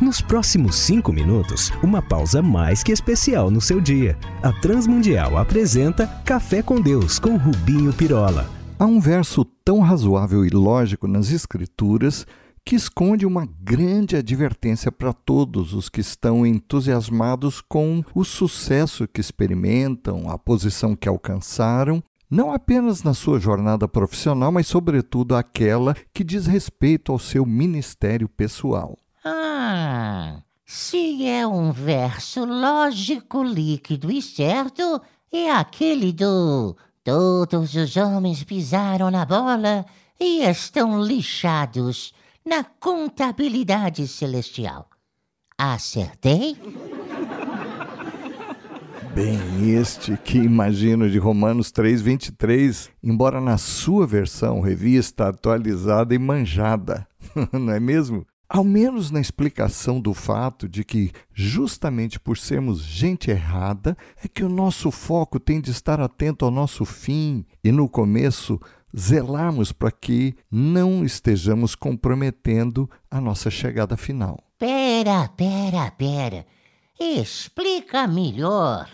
Nos próximos cinco minutos, uma pausa mais que especial no seu dia. A Transmundial apresenta Café com Deus com Rubinho Pirola. Há um verso tão razoável e lógico nas Escrituras que esconde uma grande advertência para todos os que estão entusiasmados com o sucesso que experimentam, a posição que alcançaram, não apenas na sua jornada profissional, mas, sobretudo, aquela que diz respeito ao seu ministério pessoal. Ah, se é um verso lógico, líquido e certo, é aquele do Todos os homens pisaram na bola e estão lixados na contabilidade celestial. Acertei? Bem, este que imagino de Romanos 3:23, embora na sua versão revista, atualizada e manjada, não é mesmo? Ao menos na explicação do fato de que, justamente por sermos gente errada, é que o nosso foco tem de estar atento ao nosso fim e, no começo, zelarmos para que não estejamos comprometendo a nossa chegada final. Pera, pera, pera. Explica melhor.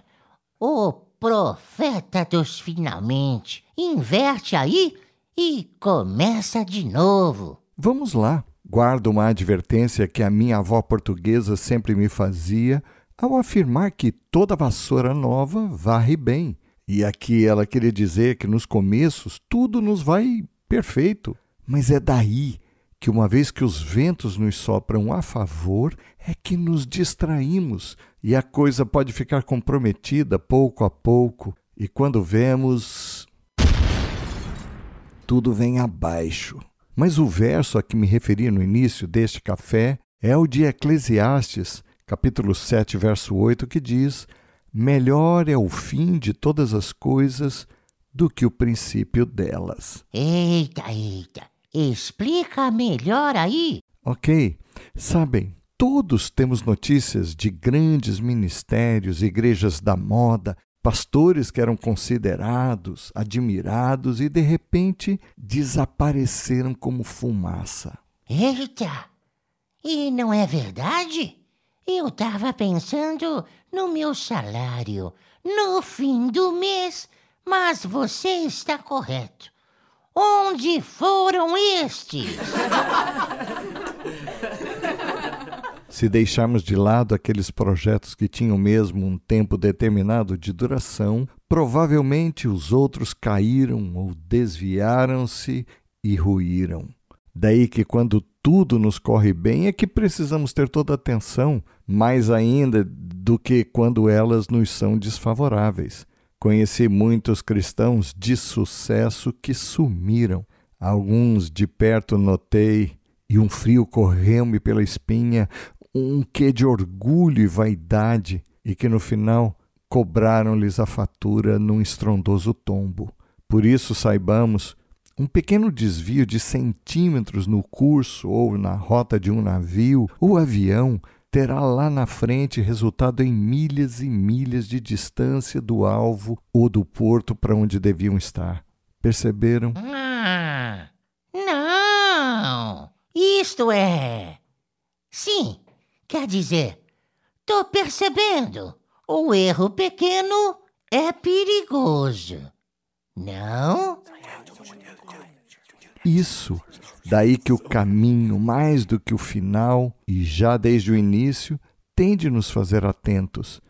O profeta dos finalmente. Inverte aí e começa de novo. Vamos lá. Guardo uma advertência que a minha avó portuguesa sempre me fazia ao afirmar que toda vassoura nova varre bem. E aqui ela queria dizer que nos começos tudo nos vai perfeito, mas é daí que, uma vez que os ventos nos sopram a favor, é que nos distraímos e a coisa pode ficar comprometida pouco a pouco, e quando vemos. tudo vem abaixo. Mas o verso a que me referi no início deste café é o de Eclesiastes, capítulo 7, verso 8, que diz: melhor é o fim de todas as coisas do que o princípio delas. Eita, eita, explica melhor aí. Ok, sabem, todos temos notícias de grandes ministérios, igrejas da moda, pastores que eram considerados, admirados e de repente desapareceram como fumaça. Eita, e não é verdade? Eu estava pensando no meu salário no fim do mês, mas você está correto. Onde foram estes? Se deixarmos de lado aqueles projetos que tinham mesmo um tempo determinado de duração, provavelmente os outros caíram ou desviaram-se e ruíram. Daí que, quando tudo nos corre bem, é que precisamos ter toda a atenção, mais ainda do que quando elas nos são desfavoráveis. Conheci muitos cristãos de sucesso que sumiram. Alguns de perto notei, e um frio correu-me pela espinha, um quê de orgulho e vaidade, e que no final cobraram-lhes a fatura num estrondoso tombo. Por isso saibamos um pequeno desvio de centímetros no curso ou na rota de um navio ou avião terá lá na frente resultado em milhas e milhas de distância do alvo ou do porto para onde deviam estar. Perceberam? Ah, não! Isto é. Sim, quer dizer, tô percebendo. O erro pequeno é perigoso. Não? Isso. Daí que o caminho, mais do que o final, e já desde o início, tem de nos fazer atentos.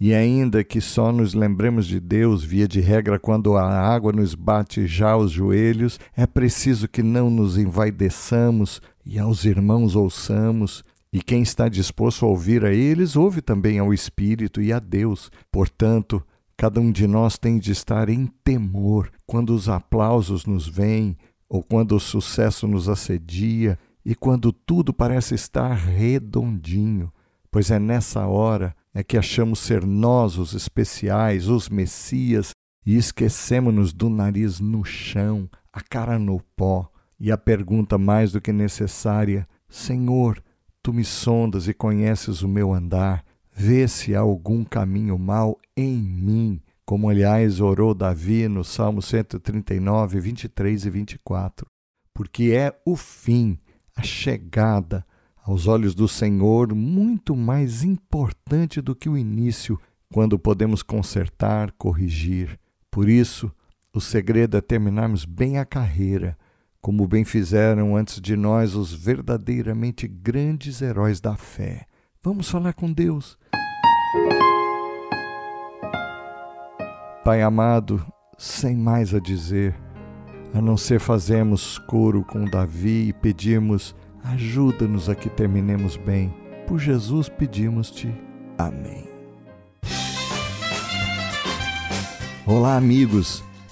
E ainda que só nos lembremos de Deus, via de regra, quando a água nos bate já aos joelhos, é preciso que não nos envaideçamos e aos irmãos ouçamos. E quem está disposto a ouvir a eles, ouve também ao Espírito e a Deus. Portanto, cada um de nós tem de estar em temor quando os aplausos nos vêm, ou quando o sucesso nos assedia e quando tudo parece estar redondinho, pois é nessa hora é que achamos ser nós os especiais, os messias, e esquecemos-nos do nariz no chão, a cara no pó, e a pergunta mais do que necessária: Senhor, tu me sondas e conheces o meu andar, vê se há algum caminho mau em mim como aliás orou Davi no Salmo 139, 23 e 24, porque é o fim, a chegada, aos olhos do Senhor, muito mais importante do que o início, quando podemos consertar, corrigir. Por isso, o segredo é terminarmos bem a carreira, como bem fizeram antes de nós os verdadeiramente grandes heróis da fé. Vamos falar com Deus. Pai amado, sem mais a dizer, a não ser fazermos coro com Davi e pedirmos ajuda-nos a que terminemos bem. Por Jesus pedimos-te. Amém. Olá, amigos.